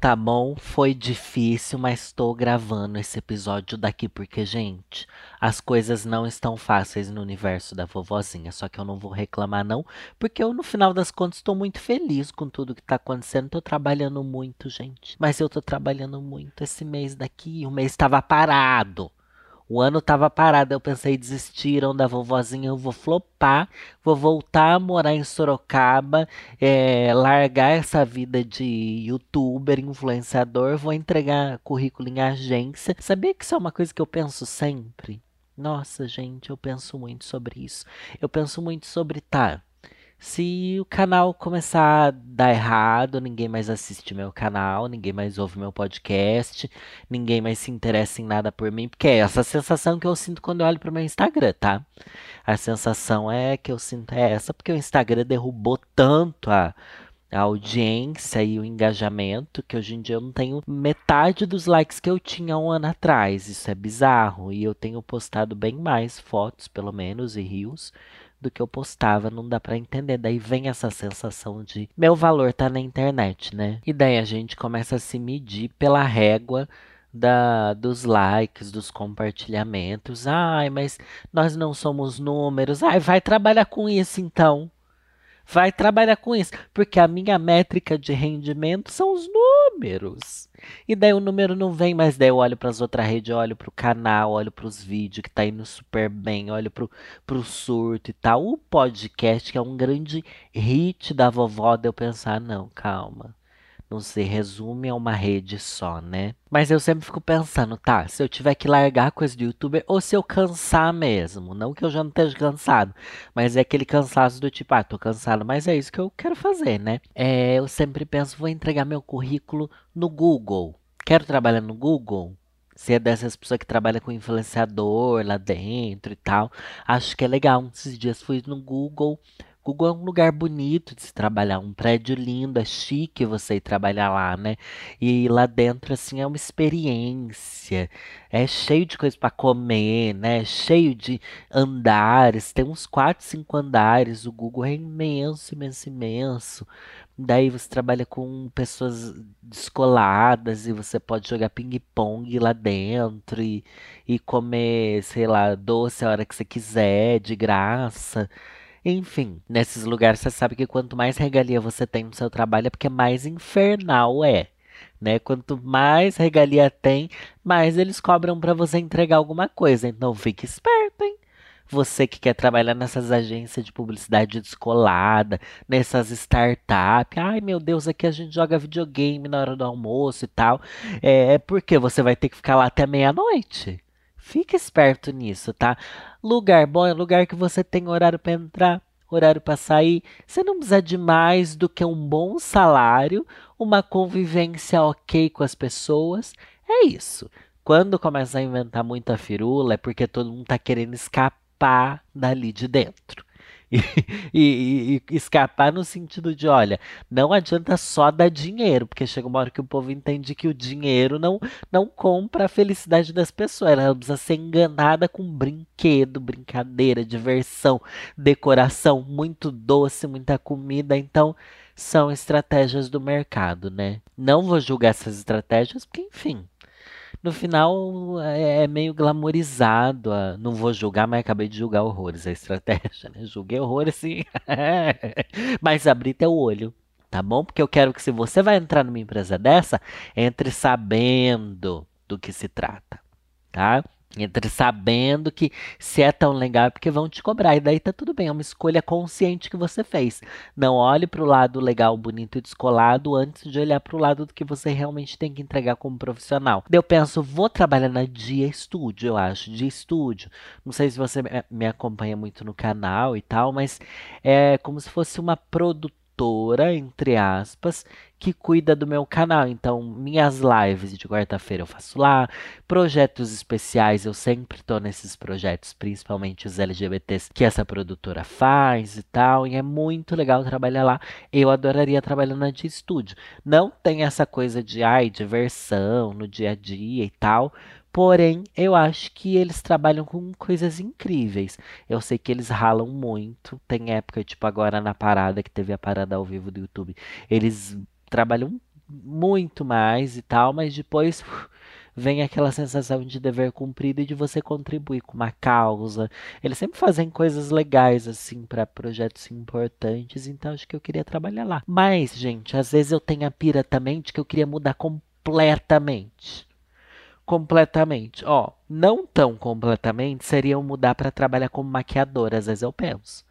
Tá bom, foi difícil, mas estou gravando esse episódio daqui porque, gente, as coisas não estão fáceis no universo da vovozinha. Só que eu não vou reclamar, não, porque eu, no final das contas, estou muito feliz com tudo que tá acontecendo. Tô trabalhando muito, gente. Mas eu tô trabalhando muito esse mês daqui. O mês estava parado. O ano tava parado, eu pensei, desistiram da vovozinha, eu vou flopar, vou voltar a morar em Sorocaba, é, largar essa vida de youtuber, influenciador, vou entregar currículo em agência. Sabia que isso é uma coisa que eu penso sempre? Nossa, gente, eu penso muito sobre isso. Eu penso muito sobre, tá, se o canal começar a dar errado, ninguém mais assiste meu canal, ninguém mais ouve meu podcast, ninguém mais se interessa em nada por mim, porque é essa sensação que eu sinto quando eu olho pro meu Instagram, tá? A sensação é que eu sinto é essa, porque o Instagram derrubou tanto a, a audiência e o engajamento que hoje em dia eu não tenho metade dos likes que eu tinha um ano atrás. Isso é bizarro. E eu tenho postado bem mais fotos, pelo menos, e rios do que eu postava, não dá para entender. Daí vem essa sensação de meu valor tá na internet, né? E daí a gente começa a se medir pela régua da, dos likes, dos compartilhamentos. Ai, mas nós não somos números. Ai, vai trabalhar com isso então. Vai trabalhar com isso, porque a minha métrica de rendimento são os números. E daí o número não vem, mas daí eu olho para as outras redes, olho para o canal, olho para os vídeos que tá indo super bem, olho para o surto e tal. O podcast, que é um grande hit da vovó, de eu pensar, não, calma não se resume a uma rede só, né? Mas eu sempre fico pensando, tá, se eu tiver que largar a coisa do youtuber ou se eu cansar mesmo, não que eu já não esteja cansado, mas é aquele cansaço do tipo, ah, tô cansado, mas é isso que eu quero fazer, né? É, eu sempre penso, vou entregar meu currículo no Google. Quero trabalhar no Google? Se é dessas pessoas que trabalham com influenciador lá dentro e tal, acho que é legal. Esses dias fui no Google Google é um lugar bonito de se trabalhar, um prédio lindo, é chique você ir trabalhar lá, né? E lá dentro, assim, é uma experiência. É cheio de coisa para comer, né? Cheio de andares, tem uns 4, 5 andares. O Google é imenso, imenso, imenso. Daí você trabalha com pessoas descoladas e você pode jogar ping-pong lá dentro e, e comer, sei lá, doce a hora que você quiser, de graça. Enfim, nesses lugares você sabe que quanto mais regalia você tem no seu trabalho é porque mais infernal é. Né? Quanto mais regalia tem, mais eles cobram para você entregar alguma coisa. Então fique esperto, hein? Você que quer trabalhar nessas agências de publicidade descolada, nessas startups. Ai, meu Deus, aqui a gente joga videogame na hora do almoço e tal. É, é porque você vai ter que ficar lá até meia-noite. Fica esperto nisso, tá? Lugar bom é lugar que você tem horário para entrar, horário para sair. Você não precisa de mais do que um bom salário, uma convivência ok com as pessoas. É isso. Quando começa a inventar muita firula, é porque todo mundo tá querendo escapar dali de dentro. E, e, e, escapar no sentido de, olha, não adianta só dar dinheiro, porque chega uma hora que o povo entende que o dinheiro não, não compra a felicidade das pessoas. Ela precisa ser enganada com brinquedo, brincadeira, diversão, decoração, muito doce, muita comida. Então, são estratégias do mercado, né? Não vou julgar essas estratégias, porque, enfim, no final é, é meio glamorizado. A, não vou julgar, mas acabei de julgar horrores a estratégia, né? Julguei horrores sim. mas abri teu olho, tá bom? Porque eu quero que se você vai entrar numa empresa dessa, entre sabendo do que se trata, tá? Entre sabendo que se é tão legal é porque vão te cobrar. E daí tá tudo bem, é uma escolha consciente que você fez. Não olhe para o lado legal, bonito e descolado antes de olhar para o lado do que você realmente tem que entregar como profissional. Eu penso, vou trabalhar na Dia Studio, eu acho, Dia Studio. Não sei se você me acompanha muito no canal e tal, mas é como se fosse uma produtora produtora, entre aspas, que cuida do meu canal. Então, minhas lives de quarta-feira eu faço lá, projetos especiais, eu sempre tô nesses projetos, principalmente os LGBTs que essa produtora faz e tal, e é muito legal trabalhar lá. Eu adoraria trabalhar na de estúdio. Não tem essa coisa de ai, diversão no dia a dia e tal, Porém, eu acho que eles trabalham com coisas incríveis. Eu sei que eles ralam muito. Tem época, tipo agora na parada, que teve a parada ao vivo do YouTube, eles trabalham muito mais e tal, mas depois vem aquela sensação de dever cumprido e de você contribuir com uma causa. Eles sempre fazem coisas legais assim para projetos importantes, então acho que eu queria trabalhar lá. Mas, gente, às vezes eu tenho a pira também de que eu queria mudar completamente completamente. Ó, não tão completamente seriam mudar para trabalhar como maquiadora, às vezes eu penso.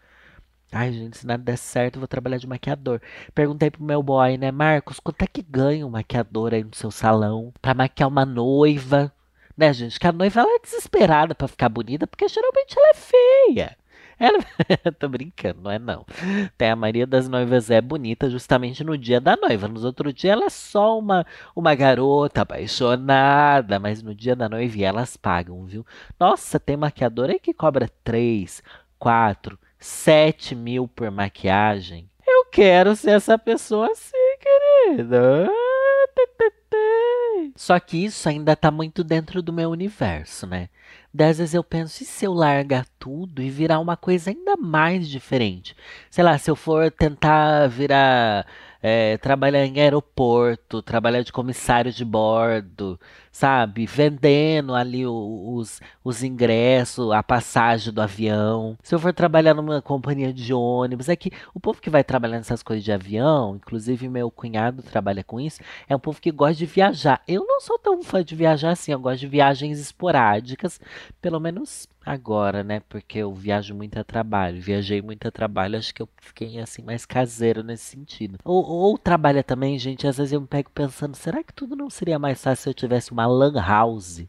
Ai, gente, se nada der certo, eu vou trabalhar de maquiador. Perguntei pro meu boy, né, Marcos, quanto é que ganha um maquiador aí no seu salão pra maquiar uma noiva? Né, gente? Que a noiva ela é desesperada para ficar bonita, porque geralmente ela é feia. Ela... Tô brincando, não é não. Tem a maioria das noivas é bonita justamente no dia da noiva. Nos outros dias ela é só uma, uma garota apaixonada, mas no dia da noiva elas pagam, viu? Nossa, tem maquiadora aí que cobra 3, 4, 7 mil por maquiagem. Eu quero ser essa pessoa assim, querida. Só que isso ainda tá muito dentro do meu universo, né? Dez vezes eu penso, e se eu largar tudo e virar uma coisa ainda mais diferente? Sei lá, se eu for tentar virar é, trabalhar em aeroporto, trabalhar de comissário de bordo, sabe? Vendendo ali os, os ingressos, a passagem do avião. Se eu for trabalhar numa companhia de ônibus, é que o povo que vai trabalhar nessas coisas de avião, inclusive meu cunhado trabalha com isso, é um povo que gosta de viajar. Eu não sou tão fã de viajar assim, eu gosto de viagens esporádicas, pelo menos agora, né? Porque eu viajo muito a trabalho. Viajei muito a trabalho, acho que eu fiquei assim mais caseiro nesse sentido. Ou, ou trabalha também, gente, às vezes eu me pego pensando, será que tudo não seria mais fácil se eu tivesse uma lan house?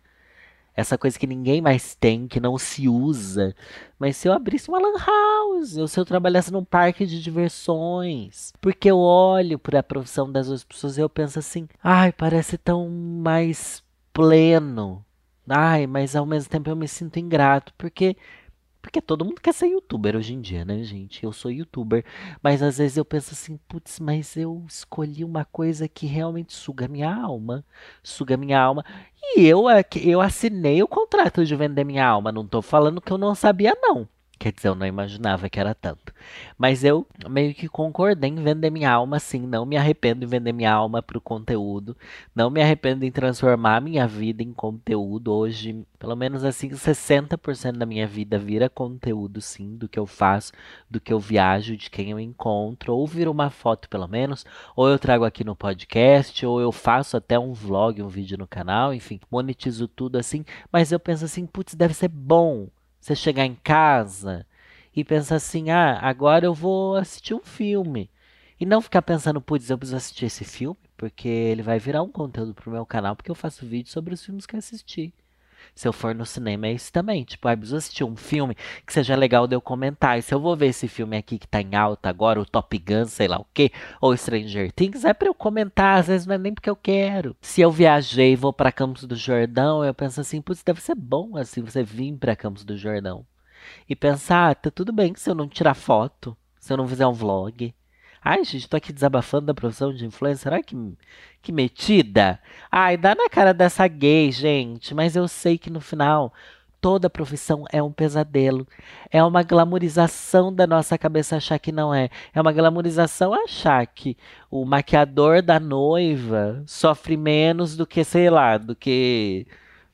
Essa coisa que ninguém mais tem, que não se usa. Mas se eu abrisse uma lan house, ou se eu trabalhasse num parque de diversões. Porque eu olho para a profissão das outras pessoas e eu penso assim, ai, parece tão mais pleno Ai, mas ao mesmo tempo eu me sinto ingrato, porque porque todo mundo quer ser youtuber hoje em dia, né, gente? Eu sou youtuber, mas às vezes eu penso assim, putz, mas eu escolhi uma coisa que realmente suga minha alma, suga minha alma. E eu é eu assinei o contrato de vender minha alma, não tô falando que eu não sabia não. Quer dizer, eu não imaginava que era tanto. Mas eu meio que concordei em vender minha alma, sim. Não me arrependo em vender minha alma para o conteúdo. Não me arrependo em transformar minha vida em conteúdo. Hoje, pelo menos assim, 60% da minha vida vira conteúdo, sim, do que eu faço, do que eu viajo, de quem eu encontro. Ou vira uma foto, pelo menos. Ou eu trago aqui no podcast, ou eu faço até um vlog, um vídeo no canal. Enfim, monetizo tudo assim. Mas eu penso assim, putz, deve ser bom você chegar em casa e pensar assim: ah, agora eu vou assistir um filme. E não ficar pensando, putz, eu preciso assistir esse filme, porque ele vai virar um conteúdo pro meu canal, porque eu faço vídeo sobre os filmes que assisti. Se eu for no cinema, é isso também. Tipo, ah, preciso assistir um filme que seja legal de eu comentar. Se eu vou ver esse filme aqui que tá em alta agora, o Top Gun, sei lá o quê, ou Stranger Things, é pra eu comentar. Às vezes não é nem porque eu quero. Se eu viajei e vou pra Campos do Jordão, eu penso assim, putz, deve ser bom assim você vir pra Campos do Jordão. E pensar, ah, tá tudo bem se eu não tirar foto, se eu não fizer um vlog. Ai, gente, tô aqui desabafando da profissão de influencer. Ai, que, que metida. Ai, dá na cara dessa gay, gente. Mas eu sei que no final toda profissão é um pesadelo. É uma glamorização da nossa cabeça achar que não é. É uma glamorização achar que o maquiador da noiva sofre menos do que, sei lá, do que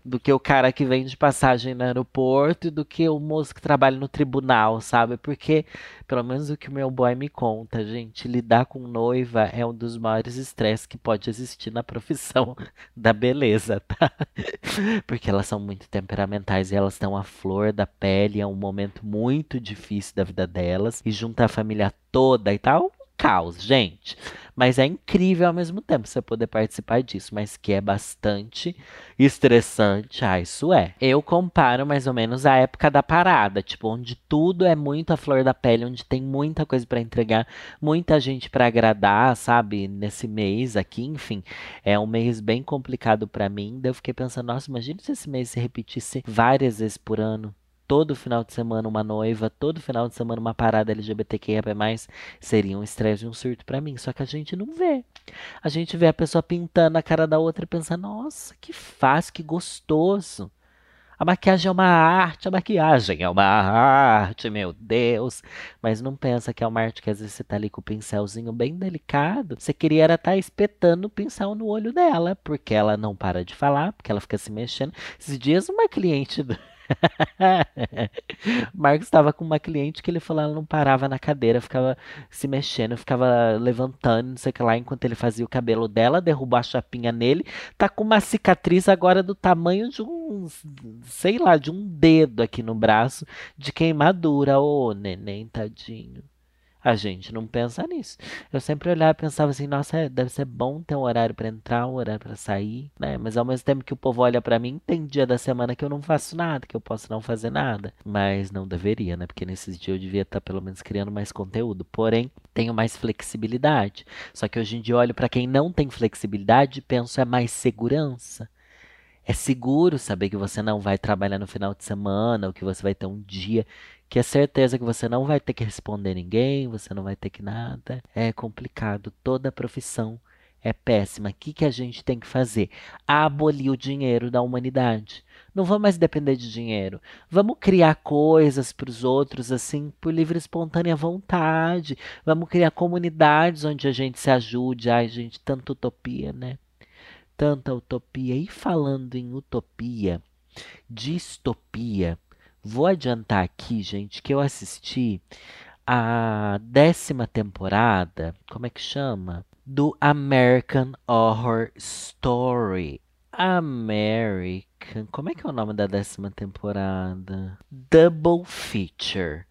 do que o cara que vende passagem no aeroporto e do que o moço que trabalha no tribunal, sabe? Porque, pelo menos o que o meu boy me conta, gente, lidar com noiva é um dos maiores estresses que pode existir na profissão da beleza, tá? Porque elas são muito temperamentais e elas estão à flor da pele, é um momento muito difícil da vida delas e juntar a família toda e tal caos, gente. Mas é incrível ao mesmo tempo você poder participar disso, mas que é bastante estressante. Ah, isso é. Eu comparo mais ou menos a época da parada, tipo, onde tudo é muito a flor da pele, onde tem muita coisa para entregar, muita gente para agradar, sabe? Nesse mês aqui, enfim, é um mês bem complicado para mim. Daí eu fiquei pensando, nossa, imagina se esse mês se repetisse várias vezes por ano todo final de semana uma noiva, todo final de semana uma parada LGBTQIA+, seria um estresse e um surto para mim. Só que a gente não vê. A gente vê a pessoa pintando a cara da outra e pensa, nossa, que fácil, que gostoso. A maquiagem é uma arte, a maquiagem é uma arte, meu Deus. Mas não pensa que é uma arte que às vezes você tá ali com o pincelzinho bem delicado. Você queria era estar tá espetando o pincel no olho dela, porque ela não para de falar, porque ela fica se mexendo. Esses dias uma cliente Marcos estava com uma cliente que ele falou ela não parava na cadeira, ficava se mexendo, ficava levantando, não sei o que lá, enquanto ele fazia o cabelo dela, derrubou a chapinha nele, tá com uma cicatriz agora do tamanho de um, sei lá, de um dedo aqui no braço, de queimadura. Ô, neném, tadinho. A gente não pensa nisso. Eu sempre olhava e pensava assim, nossa, é, deve ser bom ter um horário para entrar, um horário para sair, né? Mas ao mesmo tempo que o povo olha para mim, tem dia da semana que eu não faço nada, que eu posso não fazer nada. Mas não deveria, né? Porque nesses dias eu devia estar tá, pelo menos criando mais conteúdo. Porém, tenho mais flexibilidade. Só que hoje em dia olho para quem não tem flexibilidade penso é mais segurança. É seguro saber que você não vai trabalhar no final de semana, ou que você vai ter um dia que é certeza que você não vai ter que responder ninguém, você não vai ter que nada. É complicado. Toda profissão é péssima. O que, que a gente tem que fazer? Abolir o dinheiro da humanidade. Não vamos mais depender de dinheiro. Vamos criar coisas para os outros assim por livre e espontânea vontade. Vamos criar comunidades onde a gente se ajude. Ai, gente, tanta utopia, né? Tanta utopia. E falando em utopia, distopia, Vou adiantar aqui, gente, que eu assisti a décima temporada, como é que chama? Do American Horror Story. American. Como é que é o nome da décima temporada? Double Feature.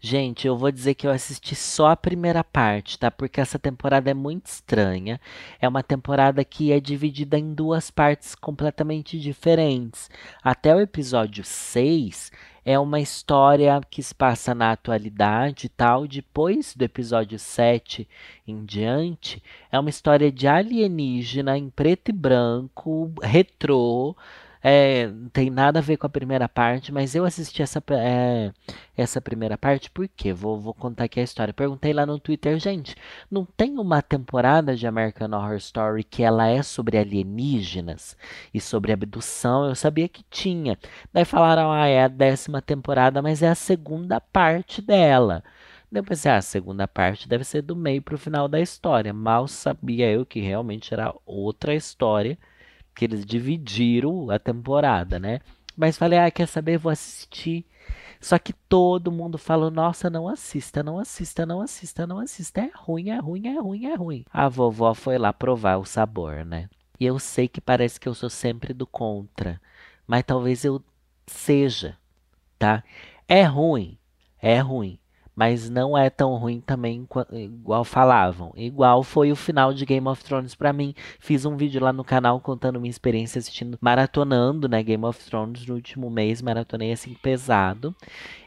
Gente, eu vou dizer que eu assisti só a primeira parte, tá? Porque essa temporada é muito estranha. É uma temporada que é dividida em duas partes completamente diferentes. Até o episódio 6 é uma história que se passa na atualidade e tal. Depois do episódio 7 em diante, é uma história de alienígena em preto e branco, retrô é, tem nada a ver com a primeira parte, mas eu assisti essa, é, essa primeira parte porque vou, vou contar aqui a história. Perguntei lá no Twitter, gente, não tem uma temporada de American Horror Story que ela é sobre alienígenas e sobre abdução? Eu sabia que tinha. Daí falaram, ah, é a décima temporada, mas é a segunda parte dela. Depois, ah, a segunda parte deve ser do meio para o final da história. Mal sabia eu que realmente era outra história que eles dividiram a temporada, né? Mas falei, ah, quer saber? Vou assistir. Só que todo mundo falou, nossa, não assista, não assista, não assista, não assista. É ruim, é ruim, é ruim, é ruim. A vovó foi lá provar o sabor, né? E eu sei que parece que eu sou sempre do contra, mas talvez eu seja, tá? É ruim, é ruim mas não é tão ruim também igual falavam. Igual foi o final de Game of Thrones para mim. Fiz um vídeo lá no canal contando minha experiência assistindo, maratonando, né, Game of Thrones no último mês, maratonei assim pesado.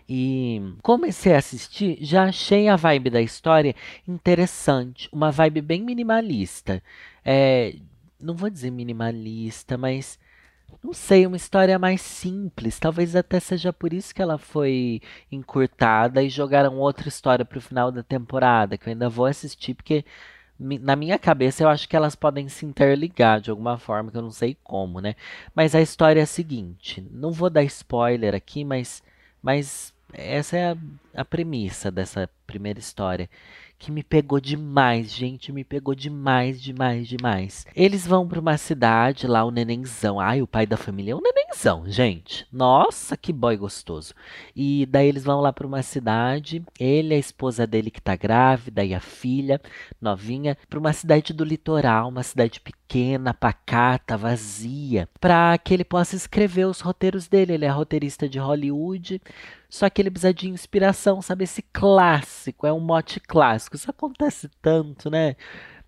E comecei a assistir, já achei a vibe da história interessante, uma vibe bem minimalista. É, não vou dizer minimalista, mas não sei, uma história mais simples. Talvez até seja por isso que ela foi encurtada e jogaram outra história para o final da temporada, que eu ainda vou assistir, porque na minha cabeça eu acho que elas podem se interligar de alguma forma, que eu não sei como, né? Mas a história é a seguinte: não vou dar spoiler aqui, mas, mas essa é a, a premissa dessa primeira história que me pegou demais, gente, me pegou demais, demais, demais. Eles vão para uma cidade lá, o nenenzão. Ai, o pai da família é um nenenzão, gente. Nossa, que boy gostoso. E daí eles vão lá para uma cidade, ele, a esposa dele que tá grávida e a filha novinha, para uma cidade do litoral, uma cidade pequena, pacata, vazia, para que ele possa escrever os roteiros dele. Ele é roteirista de Hollywood. Só que ele precisa de inspiração, sabe? Esse clássico, é um mote clássico. Isso acontece tanto, né?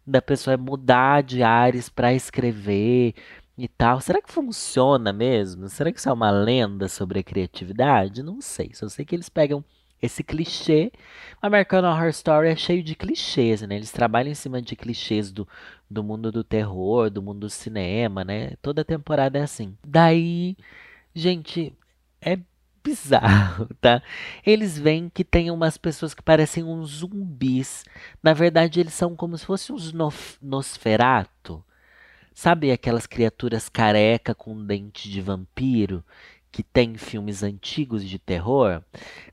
Da pessoa mudar de ares para escrever e tal. Será que funciona mesmo? Será que isso é uma lenda sobre a criatividade? Não sei. Só sei que eles pegam esse clichê. American Horror Story é cheio de clichês, né? Eles trabalham em cima de clichês do, do mundo do terror, do mundo do cinema, né? Toda temporada é assim. Daí, gente, é bizarro, tá? Eles veem que tem umas pessoas que parecem uns zumbis. Na verdade, eles são como se fossem uns Nosferato. Sabe aquelas criaturas careca com dente de vampiro que tem filmes antigos de terror?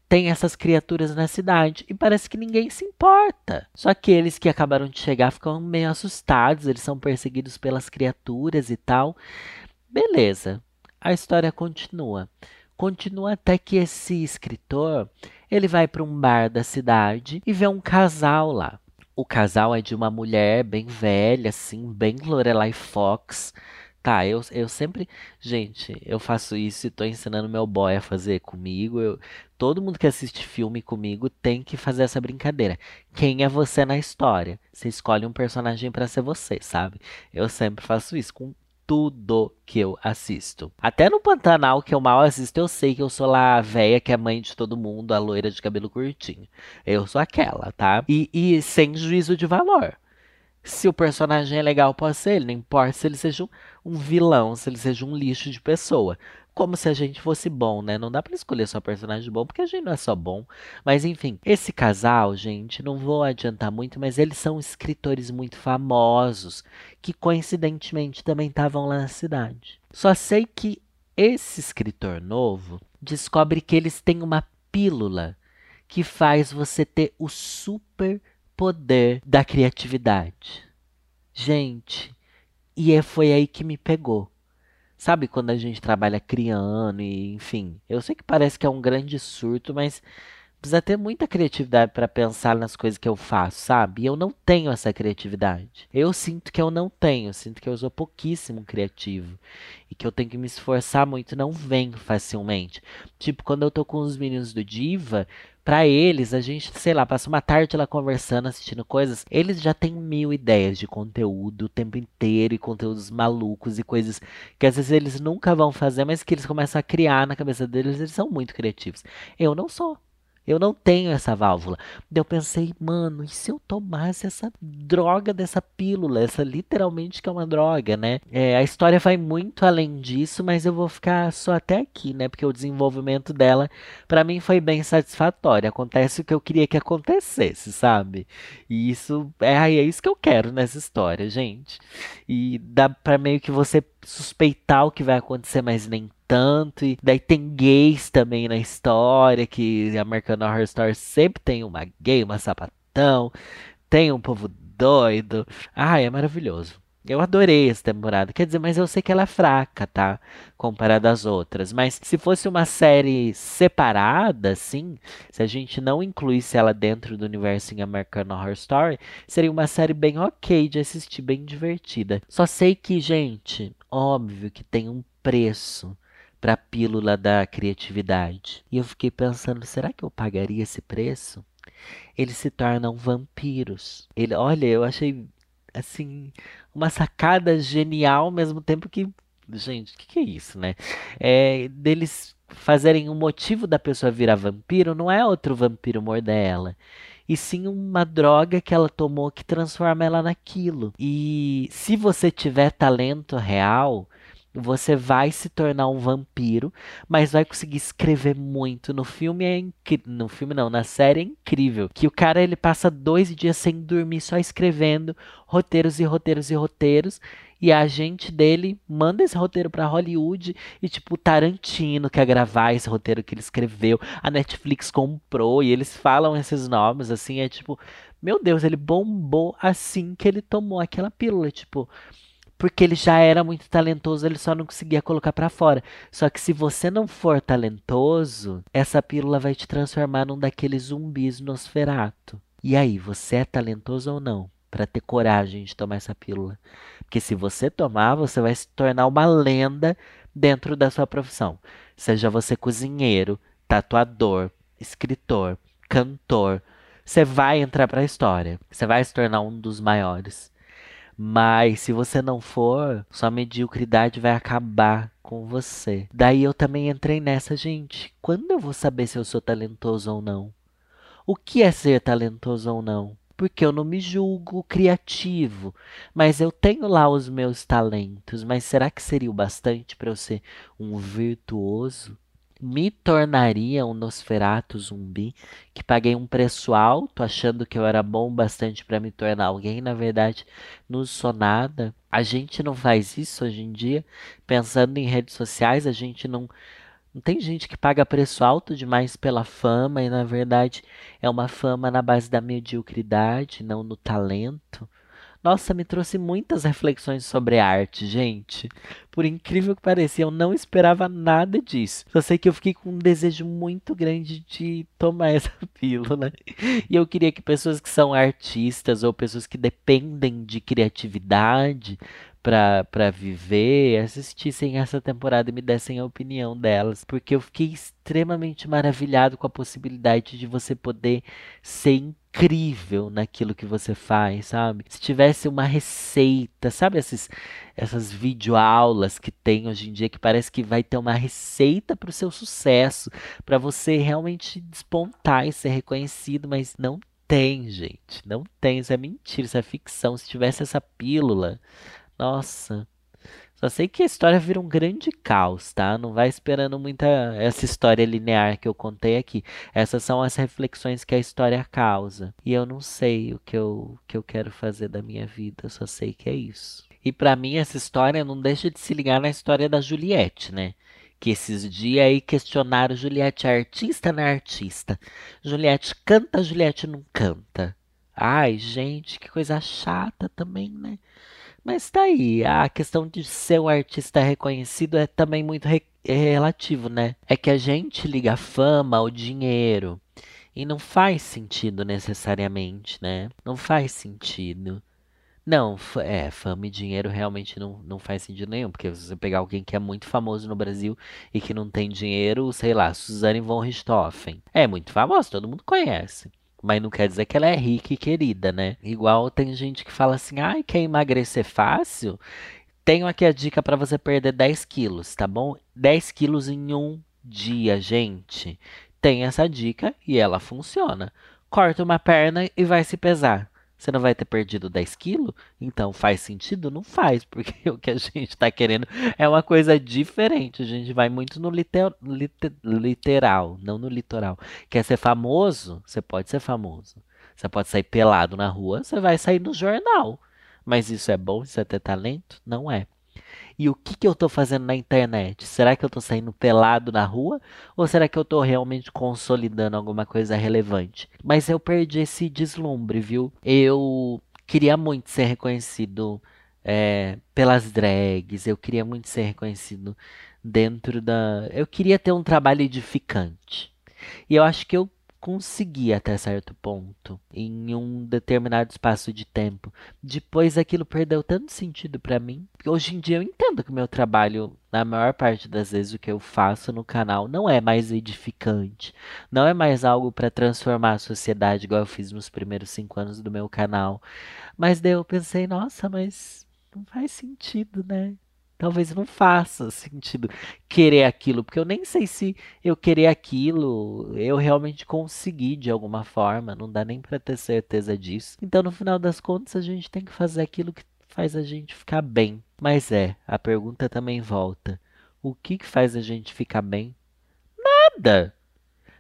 Tem essas criaturas na cidade e parece que ninguém se importa. Só que eles que acabaram de chegar ficam meio assustados, eles são perseguidos pelas criaturas e tal. Beleza. A história continua. Continua até que esse escritor, ele vai para um bar da cidade e vê um casal lá. O casal é de uma mulher bem velha, assim, bem Lorelai Fox. Tá, eu, eu sempre. Gente, eu faço isso e tô ensinando meu boy a fazer comigo. Eu, todo mundo que assiste filme comigo tem que fazer essa brincadeira. Quem é você na história? Você escolhe um personagem para ser você, sabe? Eu sempre faço isso com tudo que eu assisto. Até no Pantanal, que eu mal assisto, eu sei que eu sou lá a véia que é mãe de todo mundo, a loira de cabelo curtinho. Eu sou aquela, tá? E, e sem juízo de valor. Se o personagem é legal, pode ser ele. Não importa se ele seja um, um vilão, se ele seja um lixo de pessoa como se a gente fosse bom, né? Não dá para escolher só personagem bom, porque a gente não é só bom. Mas enfim, esse casal, gente, não vou adiantar muito, mas eles são escritores muito famosos, que coincidentemente também estavam lá na cidade. Só sei que esse escritor novo descobre que eles têm uma pílula que faz você ter o super poder da criatividade. Gente, e é, foi aí que me pegou. Sabe quando a gente trabalha criando e enfim, eu sei que parece que é um grande surto, mas precisa ter muita criatividade para pensar nas coisas que eu faço, sabe? E eu não tenho essa criatividade. Eu sinto que eu não tenho, sinto que eu sou pouquíssimo criativo e que eu tenho que me esforçar muito, não vem facilmente. Tipo, quando eu tô com os meninos do Diva, para eles, a gente, sei lá, passa uma tarde lá conversando, assistindo coisas, eles já têm mil ideias de conteúdo o tempo inteiro e conteúdos malucos e coisas que às vezes eles nunca vão fazer, mas que eles começam a criar na cabeça deles, eles são muito criativos. Eu não sou. Eu não tenho essa válvula. Eu pensei, mano, e se eu tomasse essa droga dessa pílula? Essa literalmente que é uma droga, né? É, a história vai muito além disso, mas eu vou ficar só até aqui, né? Porque o desenvolvimento dela, para mim, foi bem satisfatório. Acontece o que eu queria que acontecesse, sabe? E isso é, é isso que eu quero nessa história, gente. E dá pra meio que você suspeitar o que vai acontecer, mas nem tanto. E daí tem gays também na história, que American Horror Story sempre tem uma gay, uma sapatão, tem um povo doido. Ai, é maravilhoso. Eu adorei essa temporada. Quer dizer, mas eu sei que ela é fraca, tá? Comparada às outras. Mas se fosse uma série separada, assim, se a gente não incluísse ela dentro do universo em American Horror Story, seria uma série bem ok de assistir, bem divertida. Só sei que, gente, óbvio que tem um preço para a pílula da criatividade. E eu fiquei pensando, será que eu pagaria esse preço? Eles se tornam vampiros. Ele, olha, eu achei assim uma sacada genial ao mesmo tempo que, gente, o que, que, é isso, né? É, deles fazerem o um motivo da pessoa virar vampiro não é outro vampiro morder ela e sim uma droga que ela tomou que transforma ela naquilo. E se você tiver talento real, você vai se tornar um vampiro, mas vai conseguir escrever muito. No filme é incrível. No filme não, na série é incrível. Que o cara ele passa dois dias sem dormir, só escrevendo roteiros e roteiros e roteiros. E a agente dele manda esse roteiro para Hollywood e tipo Tarantino quer gravar esse roteiro que ele escreveu. A Netflix comprou e eles falam esses nomes assim, é tipo, meu Deus, ele bombou assim que ele tomou aquela pílula, tipo, porque ele já era muito talentoso, ele só não conseguia colocar para fora. Só que se você não for talentoso, essa pílula vai te transformar num daqueles zumbis nosferato. E aí, você é talentoso ou não? Para ter coragem de tomar essa pílula. Porque se você tomar, você vai se tornar uma lenda dentro da sua profissão. Seja você cozinheiro, tatuador, escritor, cantor, você vai entrar para a história. Você vai se tornar um dos maiores. Mas se você não for, sua mediocridade vai acabar com você. Daí eu também entrei nessa, gente. Quando eu vou saber se eu sou talentoso ou não? O que é ser talentoso ou não? Porque eu não me julgo criativo, mas eu tenho lá os meus talentos. Mas será que seria o bastante para eu ser um virtuoso? Me tornaria um Nosferatu zumbi que paguei um preço alto achando que eu era bom bastante para me tornar alguém, na verdade, não sou nada. A gente não faz isso hoje em dia, pensando em redes sociais, a gente não não tem gente que paga preço alto demais pela fama e na verdade é uma fama na base da mediocridade, não no talento. Nossa, me trouxe muitas reflexões sobre arte, gente. Por incrível que pareça, eu não esperava nada disso. Só sei que eu fiquei com um desejo muito grande de tomar essa pílula. E eu queria que pessoas que são artistas ou pessoas que dependem de criatividade para viver assistissem essa temporada e me dessem a opinião delas, porque eu fiquei extremamente maravilhado com a possibilidade de você poder ser incrível naquilo que você faz, sabe? Se tivesse uma receita, sabe esses, essas videoaulas que tem hoje em dia que parece que vai ter uma receita para o seu sucesso, para você realmente despontar e ser reconhecido, mas não tem, gente. Não tem, isso é mentira, isso é ficção. Se tivesse essa pílula, nossa, só sei que a história vira um grande caos, tá? Não vai esperando muita essa história linear que eu contei aqui. Essas são as reflexões que a história causa. E eu não sei o que eu, que eu quero fazer da minha vida, só sei que é isso. E para mim essa história não deixa de se ligar na história da Juliette, né? Que esses dias aí questionaram Juliette é artista não é artista. Juliette canta, Juliette não canta. Ai, gente, que coisa chata também, né? Mas tá aí, a questão de ser um artista reconhecido é também muito re é relativo, né? É que a gente liga a fama ao dinheiro. E não faz sentido necessariamente, né? Não faz sentido. Não, é, fama e dinheiro realmente não, não faz sentido nenhum. Porque se você pegar alguém que é muito famoso no Brasil e que não tem dinheiro, sei lá, Suzane von Richthofen. É muito famosa, todo mundo conhece. Mas não quer dizer que ela é rica e querida, né? Igual tem gente que fala assim: ai, quer emagrecer fácil? Tenho aqui a dica para você perder 10 quilos, tá bom? 10 quilos em um dia, gente. Tem essa dica e ela funciona. Corta uma perna e vai se pesar você não vai ter perdido 10 quilos? Então faz sentido? Não faz, porque o que a gente está querendo é uma coisa diferente. A gente vai muito no liter, liter, literal, não no litoral. Quer ser famoso? Você pode ser famoso. Você pode sair pelado na rua, você vai sair no jornal. Mas isso é bom? Isso é ter talento? Não é. E o que, que eu estou fazendo na internet? Será que eu estou saindo pelado na rua? Ou será que eu estou realmente consolidando alguma coisa relevante? Mas eu perdi esse deslumbre, viu? Eu queria muito ser reconhecido é, pelas drags, eu queria muito ser reconhecido dentro da. Eu queria ter um trabalho edificante. E eu acho que eu consegui até certo ponto, em um determinado espaço de tempo. Depois aquilo perdeu tanto sentido para mim. Hoje em dia eu entendo que o meu trabalho, na maior parte das vezes, o que eu faço no canal não é mais edificante, não é mais algo para transformar a sociedade, igual eu fiz nos primeiros cinco anos do meu canal. Mas daí eu pensei, nossa, mas não faz sentido, né? Talvez não faça sentido querer aquilo, porque eu nem sei se eu querer aquilo, eu realmente consegui de alguma forma, não dá nem para ter certeza disso. Então, no final das contas, a gente tem que fazer aquilo que faz a gente ficar bem. Mas é, a pergunta também volta: o que, que faz a gente ficar bem? Nada!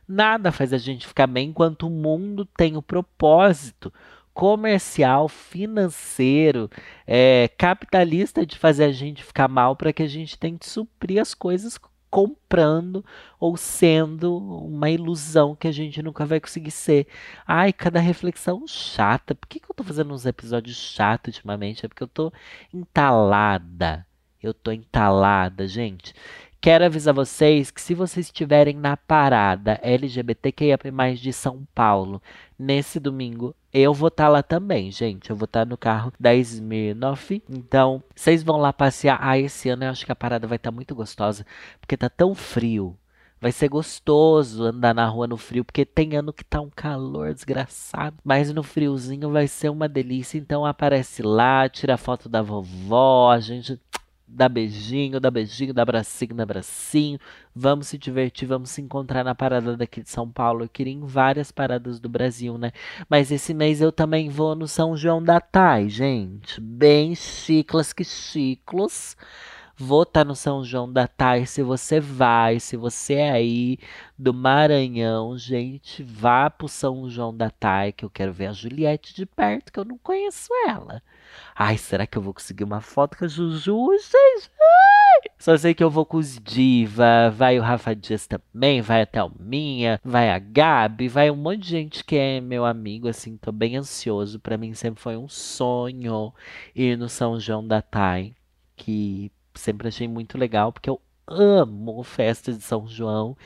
Nada faz a gente ficar bem enquanto o mundo tem o propósito, comercial, financeiro, é, capitalista de fazer a gente ficar mal para que a gente tente suprir as coisas comprando ou sendo uma ilusão que a gente nunca vai conseguir ser. Ai, cada reflexão chata. Por que, que eu tô fazendo uns episódios chatos ultimamente? É porque eu tô entalada. Eu tô entalada, gente. Quero avisar vocês que se vocês estiverem na parada LGBTQIA+ de São Paulo nesse domingo, eu vou estar tá lá também, gente. Eu vou estar tá no carro da Smirnoff. Então, vocês vão lá passear. Ah, esse ano eu acho que a parada vai estar tá muito gostosa, porque tá tão frio. Vai ser gostoso andar na rua no frio, porque tem ano que tá um calor desgraçado. Mas no friozinho vai ser uma delícia. Então aparece lá, tira foto da vovó, a gente dá beijinho, dá beijinho, dá bracinho, dá bracinho. Vamos se divertir, vamos se encontrar na parada daqui de São Paulo. Eu queria ir em várias paradas do Brasil, né? Mas esse mês eu também vou no São João da Tai, gente. Bem chiclas que chiclos. Vou estar tá no São João da Thay. Se você vai, se você é aí do Maranhão, gente, vá pro São João da Thay, que eu quero ver a Juliette de perto, que eu não conheço ela. Ai, será que eu vou conseguir uma foto com a Juju? Ai! Só sei que eu vou com os Diva, vai o Rafa Dias também, vai a Thelminha, vai a Gabi, vai um monte de gente que é meu amigo, assim, tô bem ansioso. Para mim sempre foi um sonho ir no São João da Thay, que sempre achei muito legal, porque eu amo festa de São João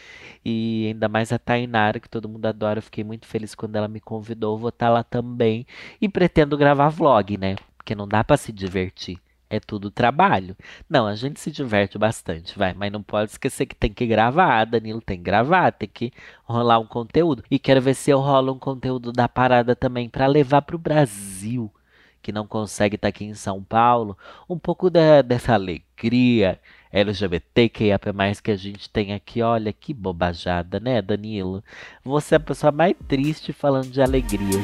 e ainda mais a Tainara, que todo mundo adora. Eu fiquei muito feliz quando ela me convidou. Vou estar tá lá também e pretendo gravar vlog, né? Porque não dá para se divertir. É tudo trabalho. Não, a gente se diverte bastante, vai, mas não pode esquecer que tem que gravar. Danilo tem que gravar, tem que rolar um conteúdo. E quero ver se eu rolo um conteúdo da parada também para levar para o Brasil que não consegue estar aqui em São Paulo, um pouco da, dessa alegria mais que a gente tem aqui. Olha que bobajada, né, Danilo? Você é a pessoa mais triste falando de alegria.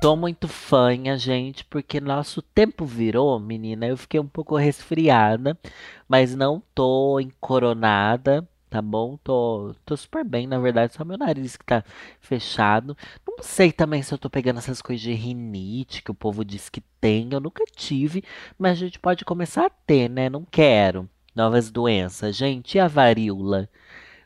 Tô muito fanha, gente, porque nosso tempo virou, menina. Eu fiquei um pouco resfriada, mas não tô encoronada tá bom? Tô, tô super bem, na verdade, só meu nariz que tá fechado. Não sei também se eu tô pegando essas coisas de rinite que o povo diz que tem, eu nunca tive, mas a gente pode começar a ter, né? Não quero novas doenças. Gente, e a varíola?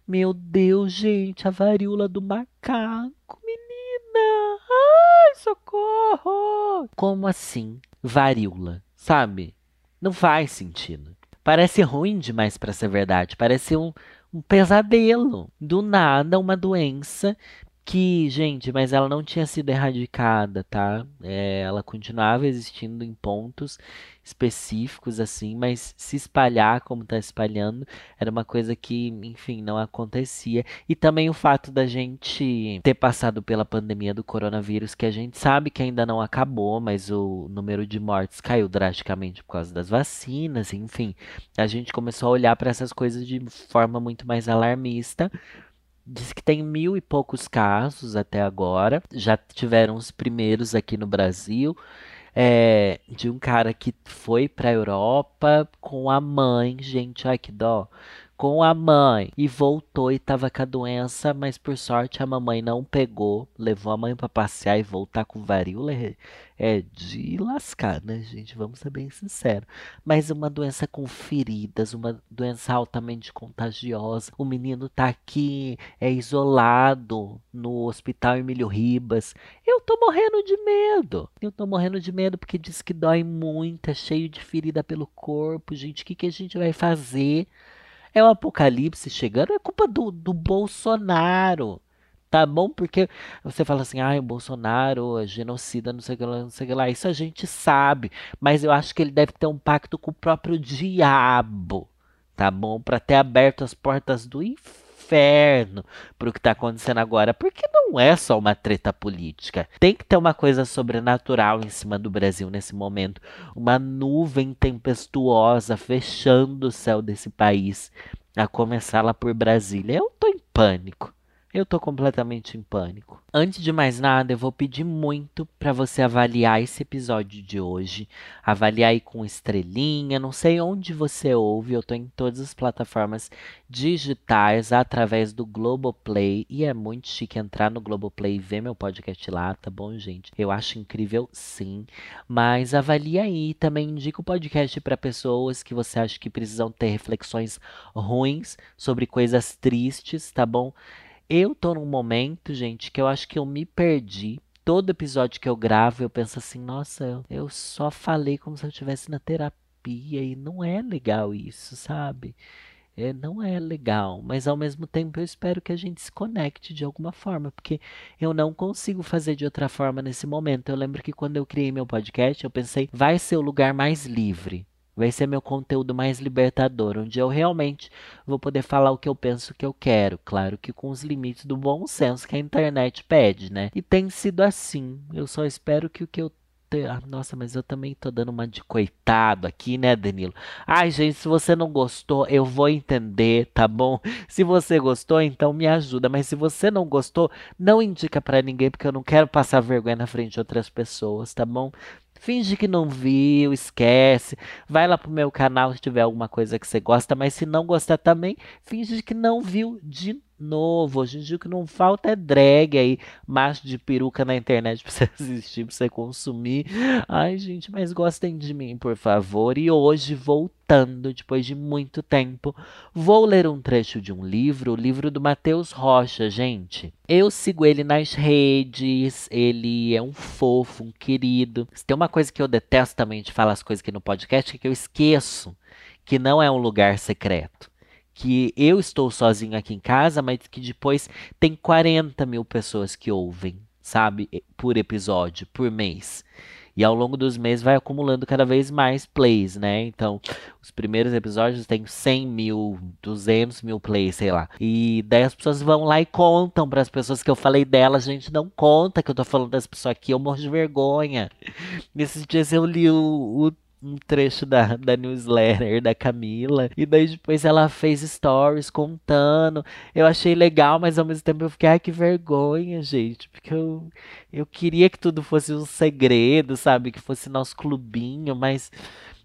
Meu Deus, gente, a varíola do macaco, menina! Ai, socorro! Como assim? Varíola, sabe? Não faz sentido. Parece ruim demais para ser verdade. Parece um, um pesadelo. Do nada, uma doença que, gente, mas ela não tinha sido erradicada, tá? É, ela continuava existindo em pontos específicos, assim, mas se espalhar como está espalhando era uma coisa que, enfim, não acontecia. E também o fato da gente ter passado pela pandemia do coronavírus, que a gente sabe que ainda não acabou, mas o número de mortes caiu drasticamente por causa das vacinas, enfim. A gente começou a olhar para essas coisas de forma muito mais alarmista. Diz que tem mil e poucos casos até agora. Já tiveram os primeiros aqui no Brasil. É, de um cara que foi para a Europa com a mãe, gente, ai que dó, com a mãe e voltou e tava com a doença, mas por sorte a mamãe não pegou, levou a mãe para passear e voltar com varíola é, é de lascar, né, gente? Vamos ser bem sinceros. Mas uma doença com feridas, uma doença altamente contagiosa. O menino tá aqui, é isolado no Hospital Emílio Ribas. Eu tô morrendo de medo. Eu tô morrendo de medo porque diz que dói muito, é cheio de ferida pelo corpo, gente. O que, que a gente vai fazer? É o apocalipse chegando, é culpa do, do Bolsonaro. Tá bom? Porque você fala assim, ah, o Bolsonaro é genocida, não sei o que lá, não sei o que lá. Isso a gente sabe. Mas eu acho que ele deve ter um pacto com o próprio diabo. Tá bom? Para ter aberto as portas do inferno pro que tá acontecendo agora. Porque não é só uma treta política. Tem que ter uma coisa sobrenatural em cima do Brasil nesse momento. Uma nuvem tempestuosa fechando o céu desse país. A começar lá por Brasília. Eu tô em pânico. Eu tô completamente em pânico. Antes de mais nada, eu vou pedir muito para você avaliar esse episódio de hoje. Avaliar aí com estrelinha, não sei onde você ouve, eu tô em todas as plataformas digitais através do Globoplay e é muito chique entrar no Globoplay e ver meu podcast lá, tá bom, gente? Eu acho incrível sim, mas avalie aí, também indica o podcast para pessoas que você acha que precisam ter reflexões ruins sobre coisas tristes, tá bom? Eu tô num momento, gente, que eu acho que eu me perdi. Todo episódio que eu gravo, eu penso assim, nossa, eu só falei como se eu estivesse na terapia e não é legal isso, sabe? É, não é legal, mas ao mesmo tempo eu espero que a gente se conecte de alguma forma, porque eu não consigo fazer de outra forma nesse momento. Eu lembro que quando eu criei meu podcast, eu pensei, vai ser o lugar mais livre Vai ser meu conteúdo mais libertador, onde eu realmente vou poder falar o que eu penso que eu quero. Claro que com os limites do bom senso que a internet pede, né? E tem sido assim. Eu só espero que o que eu ah, nossa, mas eu também tô dando uma de coitado aqui, né, Danilo? Ai, gente, se você não gostou, eu vou entender, tá bom? Se você gostou, então me ajuda. Mas se você não gostou, não indica para ninguém, porque eu não quero passar vergonha na frente de outras pessoas, tá bom? Finge que não viu, esquece. Vai lá pro meu canal se tiver alguma coisa que você gosta, mas se não gostar também, finge que não viu de novo. Hoje em dia o que não falta é drag aí, macho de peruca na internet pra você assistir, pra você consumir. Ai, gente, mas gostem de mim, por favor. E hoje, voltando, depois de muito tempo, vou ler um trecho de um livro, o livro do Matheus Rocha, gente. Eu sigo ele nas redes, ele é um fofo, um querido. Se tem uma coisa que eu detesto também de falar as coisas aqui no podcast, é que eu esqueço que não é um lugar secreto que eu estou sozinho aqui em casa, mas que depois tem 40 mil pessoas que ouvem, sabe? Por episódio, por mês. E ao longo dos meses vai acumulando cada vez mais plays, né? Então, os primeiros episódios têm 100 mil, 200 mil plays, sei lá. E daí as pessoas vão lá e contam para as pessoas que eu falei delas. Gente, não conta que eu tô falando dessa pessoa aqui, eu morro de vergonha. Nesses dias eu li o, o um trecho da, da newsletter da Camila. E daí depois ela fez stories contando. Eu achei legal, mas ao mesmo tempo eu fiquei, ai, que vergonha, gente. Porque eu, eu queria que tudo fosse um segredo, sabe? Que fosse nosso clubinho, mas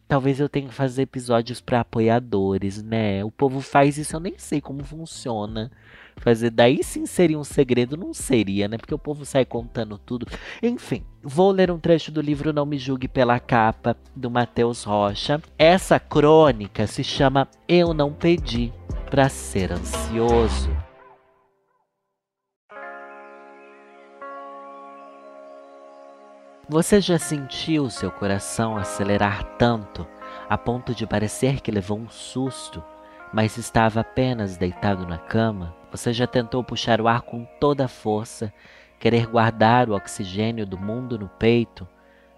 talvez eu tenha que fazer episódios para apoiadores, né? O povo faz isso, eu nem sei como funciona fazer. Daí sim seria um segredo, não seria, né? Porque o povo sai contando tudo. Enfim, vou ler um trecho do livro Não Me Julgue pela Capa, do Matheus Rocha. Essa crônica se chama Eu Não Pedi para Ser Ansioso. Você já sentiu seu coração acelerar tanto a ponto de parecer que levou um susto, mas estava apenas deitado na cama? Você já tentou puxar o ar com toda a força, querer guardar o oxigênio do mundo no peito,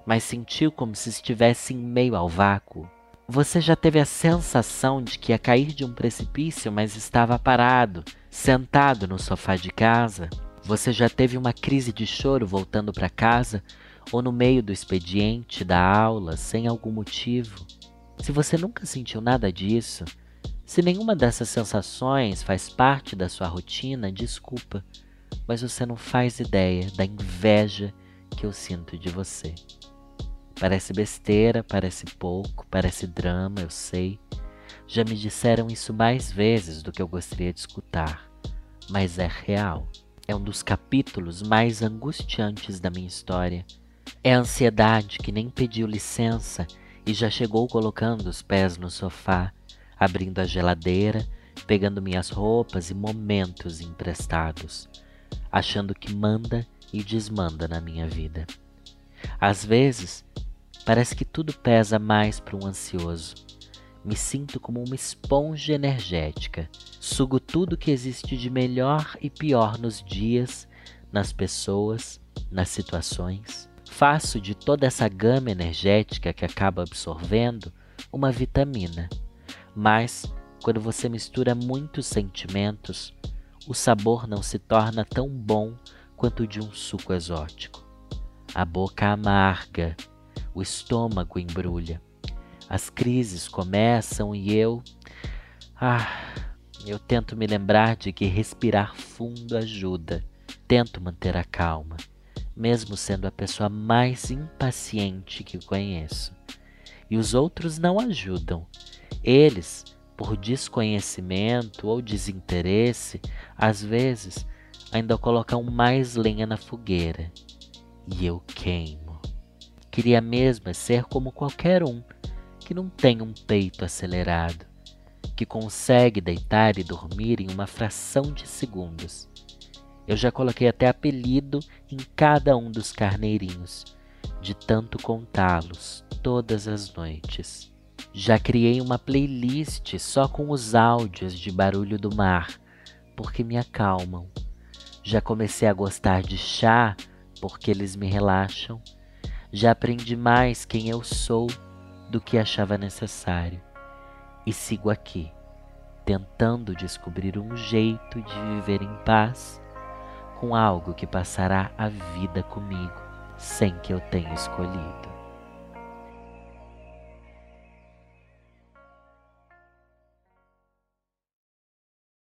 mas sentiu como se estivesse em meio ao vácuo? Você já teve a sensação de que ia cair de um precipício, mas estava parado, sentado no sofá de casa? Você já teve uma crise de choro voltando para casa ou no meio do expediente da aula sem algum motivo? Se você nunca sentiu nada disso, se nenhuma dessas sensações faz parte da sua rotina, desculpa, mas você não faz ideia da inveja que eu sinto de você. Parece besteira, parece pouco, parece drama, eu sei. Já me disseram isso mais vezes do que eu gostaria de escutar, mas é real. É um dos capítulos mais angustiantes da minha história. É a ansiedade que nem pediu licença e já chegou colocando os pés no sofá abrindo a geladeira, pegando minhas roupas e momentos emprestados, achando que manda e desmanda na minha vida. Às vezes, parece que tudo pesa mais para um ansioso. Me sinto como uma esponja energética. Sugo tudo que existe de melhor e pior nos dias, nas pessoas, nas situações. Faço de toda essa gama energética que acabo absorvendo uma vitamina mas, quando você mistura muitos sentimentos, o sabor não se torna tão bom quanto o de um suco exótico. A boca amarga, o estômago embrulha. As crises começam e eu. Ah, eu tento me lembrar de que respirar fundo ajuda. Tento manter a calma, mesmo sendo a pessoa mais impaciente que conheço. E os outros não ajudam. Eles, por desconhecimento ou desinteresse, às vezes ainda colocam mais lenha na fogueira. E eu queimo. Queria mesmo ser como qualquer um que não tem um peito acelerado, que consegue deitar e dormir em uma fração de segundos. Eu já coloquei até apelido em cada um dos carneirinhos, de tanto contá-los todas as noites. Já criei uma playlist só com os áudios de barulho do mar, porque me acalmam. Já comecei a gostar de chá, porque eles me relaxam. Já aprendi mais quem eu sou, do que achava necessário e sigo aqui, tentando descobrir um jeito de viver em paz com algo que passará a vida comigo sem que eu tenha escolhido.